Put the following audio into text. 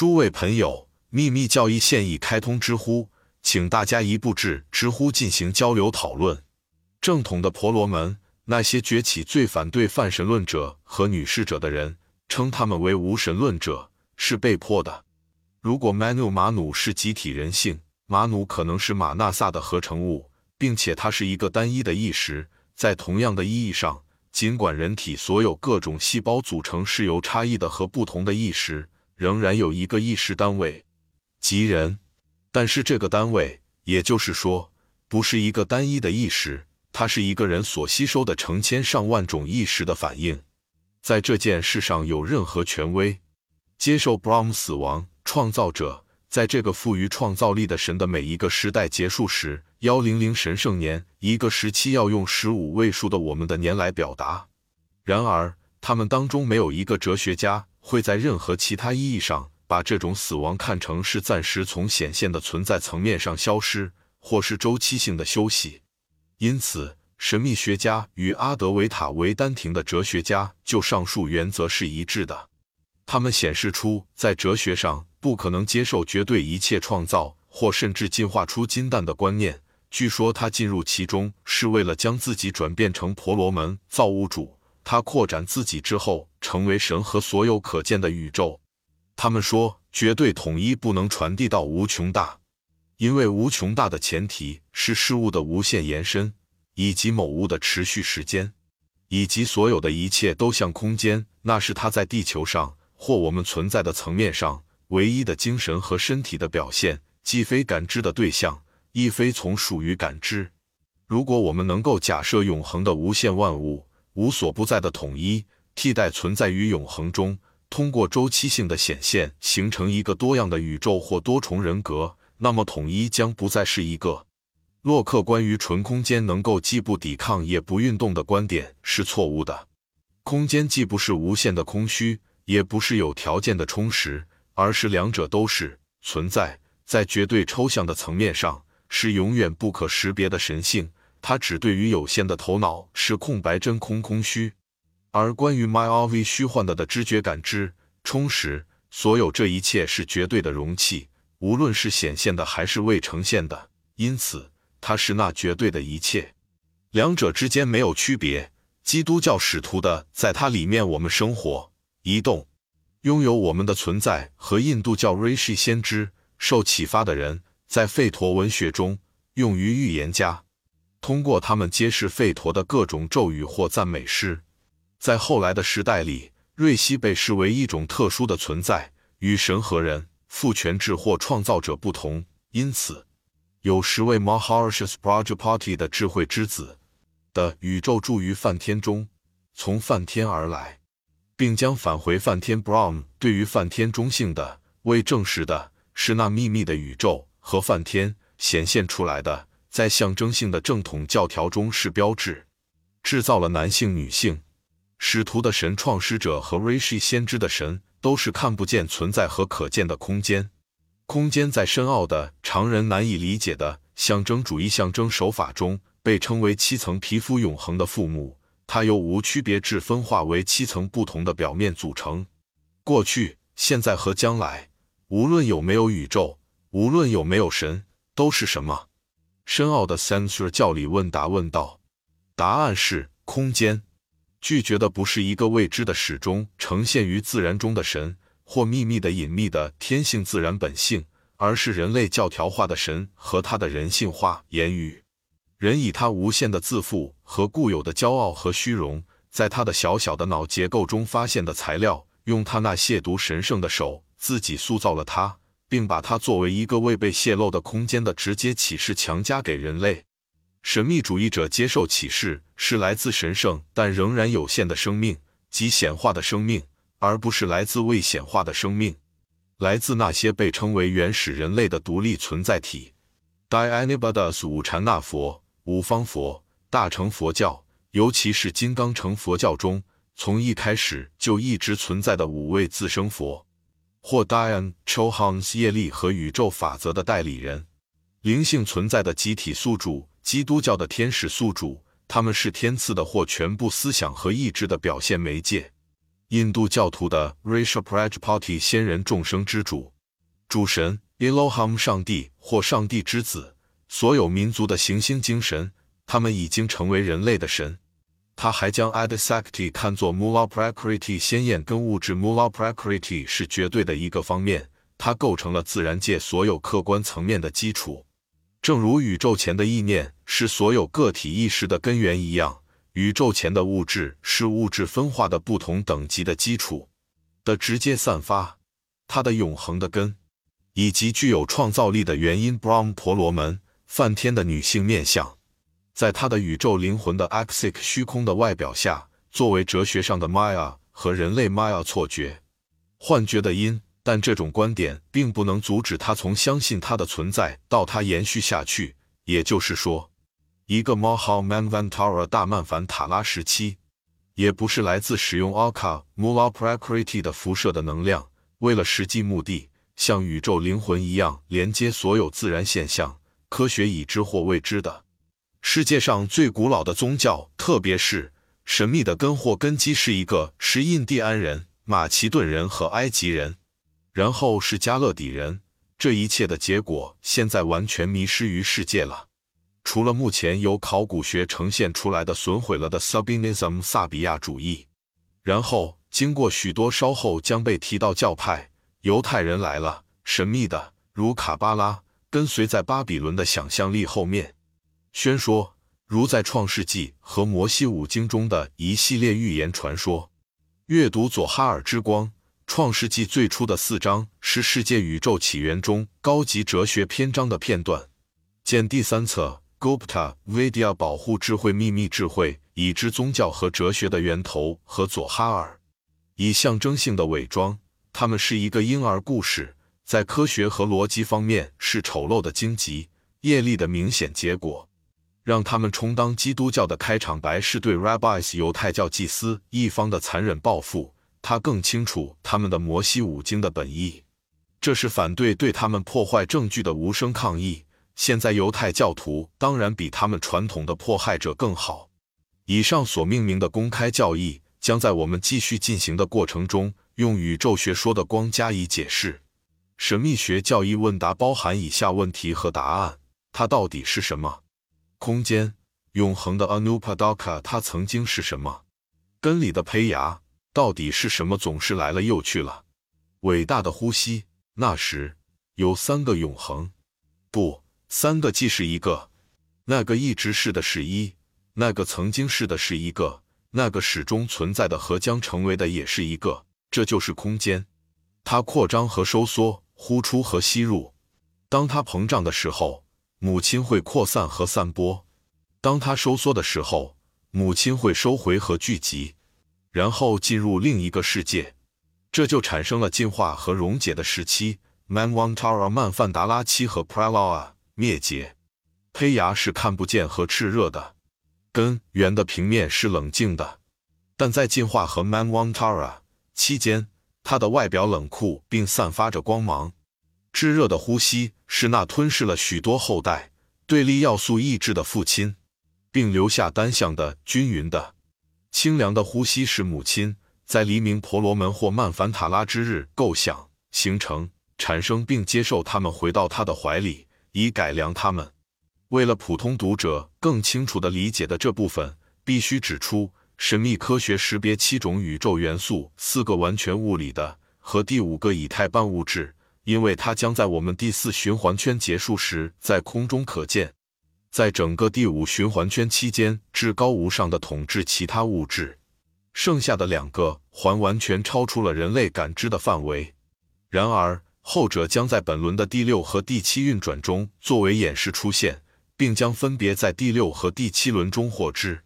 诸位朋友，秘密教义现已开通知乎，请大家一步至知乎进行交流讨论。正统的婆罗门，那些崛起最反对泛神论者和女士者的人，称他们为无神论者，是被迫的。如果 Manu 马努是集体人性，马努可能是马纳萨的合成物，并且它是一个单一的意识。在同样的意义上，尽管人体所有各种细胞组成是由差异的和不同的意识。仍然有一个意识单位，即人，但是这个单位，也就是说，不是一个单一的意识，它是一个人所吸收的成千上万种意识的反应。在这件事上有任何权威接受 Brahm 死亡创造者，在这个赋予创造力的神的每一个时代结束时，幺零零神圣年一个时期要用十五位数的我们的年来表达。然而，他们当中没有一个哲学家。会在任何其他意义上把这种死亡看成是暂时从显现的存在层面上消失，或是周期性的休息。因此，神秘学家与阿德维塔维丹廷的哲学家就上述原则是一致的。他们显示出在哲学上不可能接受绝对一切创造或甚至进化出金蛋的观念。据说他进入其中是为了将自己转变成婆罗门造物主。他扩展自己之后，成为神和所有可见的宇宙。他们说，绝对统一不能传递到无穷大，因为无穷大的前提是事物的无限延伸，以及某物的持续时间，以及所有的一切都像空间。那是它在地球上或我们存在的层面上唯一的精神和身体的表现，既非感知的对象，亦非从属于感知。如果我们能够假设永恒的无限万物。无所不在的统一替代存在于永恒中，通过周期性的显现形成一个多样的宇宙或多重人格，那么统一将不再是一个。洛克关于纯空间能够既不抵抗也不运动的观点是错误的。空间既不是无限的空虚，也不是有条件的充实，而是两者都是存在。在绝对抽象的层面上，是永远不可识别的神性。它只对于有限的头脑是空白、真空、空虚，而关于 my of 虚幻的的知觉感知充实，所有这一切是绝对的容器，无论是显现的还是未呈现的，因此它是那绝对的一切，两者之间没有区别。基督教使徒的在它里面，我们生活、移动、拥有我们的存在，和印度教 Rishi 先知受启发的人，在吠陀文学中用于预言家。通过他们揭示吠陀的各种咒语或赞美诗，在后来的时代里，瑞希被视为一种特殊的存在，与神和人、父权制或创造者不同。因此，有十位 Maharshi Prajapati 的智慧之子的宇宙住于梵天中，从梵天而来，并将返回梵天。Brahm 对于梵天中性的未证实的是那秘密的宇宙和梵天显现出来的。在象征性的正统教条中是标志，制造了男性、女性、使徒的神、创始者和 Rishi 先知的神，都是看不见存在和可见的空间。空间在深奥的、常人难以理解的象征主义象征手法中，被称为七层皮肤永恒的父母。它由无区别质分化为七层不同的表面组成：过去、现在和将来。无论有没有宇宙，无论有没有神，都是什么？深奥的 sensor 教理问答问道：“答案是空间。拒绝的不是一个未知的始终呈现于自然中的神或秘密的隐秘的天性自然本性，而是人类教条化的神和他的人性化言语。人以他无限的自负和固有的骄傲和虚荣，在他的小小的脑结构中发现的材料，用他那亵渎神圣的手自己塑造了他。”并把它作为一个未被泄露的空间的直接启示强加给人类。神秘主义者接受启示是来自神圣但仍然有限的生命及显化的生命，而不是来自未显化的生命，来自那些被称为原始人类的独立存在体。Dianibadas 五禅那佛、五方佛、大乘佛教，尤其是金刚乘佛教中，从一开始就一直存在的五位自生佛。或 Diane Chohan's 业力和宇宙法则的代理人，灵性存在的集体宿主，基督教的天使宿主，他们是天赐的或全部思想和意志的表现媒介。印度教徒的 Risha Prajapati 仙人众生之主，主神 Elohim 上帝或上帝之子，所有民族的行星精神，他们已经成为人类的神。他还将 Adisakti 看作 Mula Prakriti 鲜艳跟物质 Mula Prakriti 是绝对的一个方面，它构成了自然界所有客观层面的基础。正如宇宙前的意念是所有个体意识的根源一样。宇宙前的物质是物质分化的不同等级的基础的直接散发，它的永恒的根，以及具有创造力的原因。Brahm 婆罗门梵天的女性面相，在他的宇宙灵魂的 Axic 虚空的外表下，作为哲学上的 Maya 和人类 Maya 错觉、幻觉的因，但这种观点并不能阻止他从相信它的存在到它延续下去。也就是说。一个 Maha Manvantara 大曼凡塔拉时期，也不是来自使用 Aka Mula Prakriti 的辐射的能量，为了实际目的，像宇宙灵魂一样连接所有自然现象，科学已知或未知的。世界上最古老的宗教，特别是神秘的根或根基，是一个是印第安人、马其顿人和埃及人，然后是加勒底人。这一切的结果，现在完全迷失于世界了。除了目前由考古学呈现出来的损毁了的 Sabinism 萨比亚主义，然后经过许多稍后将被提到教派犹太人来了神秘的如卡巴拉，跟随在巴比伦的想象力后面宣说，如在创世纪和摩西五经中的一系列预言传说。阅读佐哈尔之光，创世纪最初的四章是世界宇宙起源中高级哲学篇章的片段，见第三册。Gupta Vidya 保护智慧秘密智慧，已知宗教和哲学的源头和佐哈尔以象征性的伪装，他们是一个婴儿故事，在科学和逻辑方面是丑陋的荆棘业力的明显结果，让他们充当基督教的开场白是对 Rabbis 犹太教祭司一方的残忍报复。他更清楚他们的摩西五经的本意，这是反对对他们破坏证据的无声抗议。现在犹太教徒当然比他们传统的迫害者更好。以上所命名的公开教义将在我们继续进行的过程中，用宇宙学说的光加以解释。神秘学教义问答包含以下问题和答案：它到底是什么？空间，永恒的 Anupadaka，它曾经是什么？根里的胚芽到底是什么？总是来了又去了。伟大的呼吸，那时有三个永恒，不。三个既是一个，那个一直是的是一，那个曾经是的是一个，那个始终存在的和将成为的也是一个。这就是空间，它扩张和收缩，呼出和吸入。当它膨胀的时候，母亲会扩散和散播；当它收缩的时候，母亲会收回和聚集，然后进入另一个世界。这就产生了进化和溶解的时期 m a n w a n t a r a 曼范达拉期和 pralawa。灭绝，胚芽是看不见和炽热的，根源的平面是冷静的，但在进化和 m a n w a n t a r a 期间，它的外表冷酷并散发着光芒。炙热的呼吸是那吞噬了许多后代对立要素意志的父亲，并留下单向的均匀的清凉的呼吸是母亲在黎明婆罗门或曼凡塔拉之日构想、形成、产生并接受他们回到他的怀里。以改良它们。为了普通读者更清楚地理解的这部分，必须指出神秘科学识别七种宇宙元素、四个完全物理的和第五个以太半物质，因为它将在我们第四循环圈结束时在空中可见。在整个第五循环圈期间，至高无上的统治其他物质，剩下的两个环完全超出了人类感知的范围。然而。后者将在本轮的第六和第七运转中作为演示出现，并将分别在第六和第七轮中获知。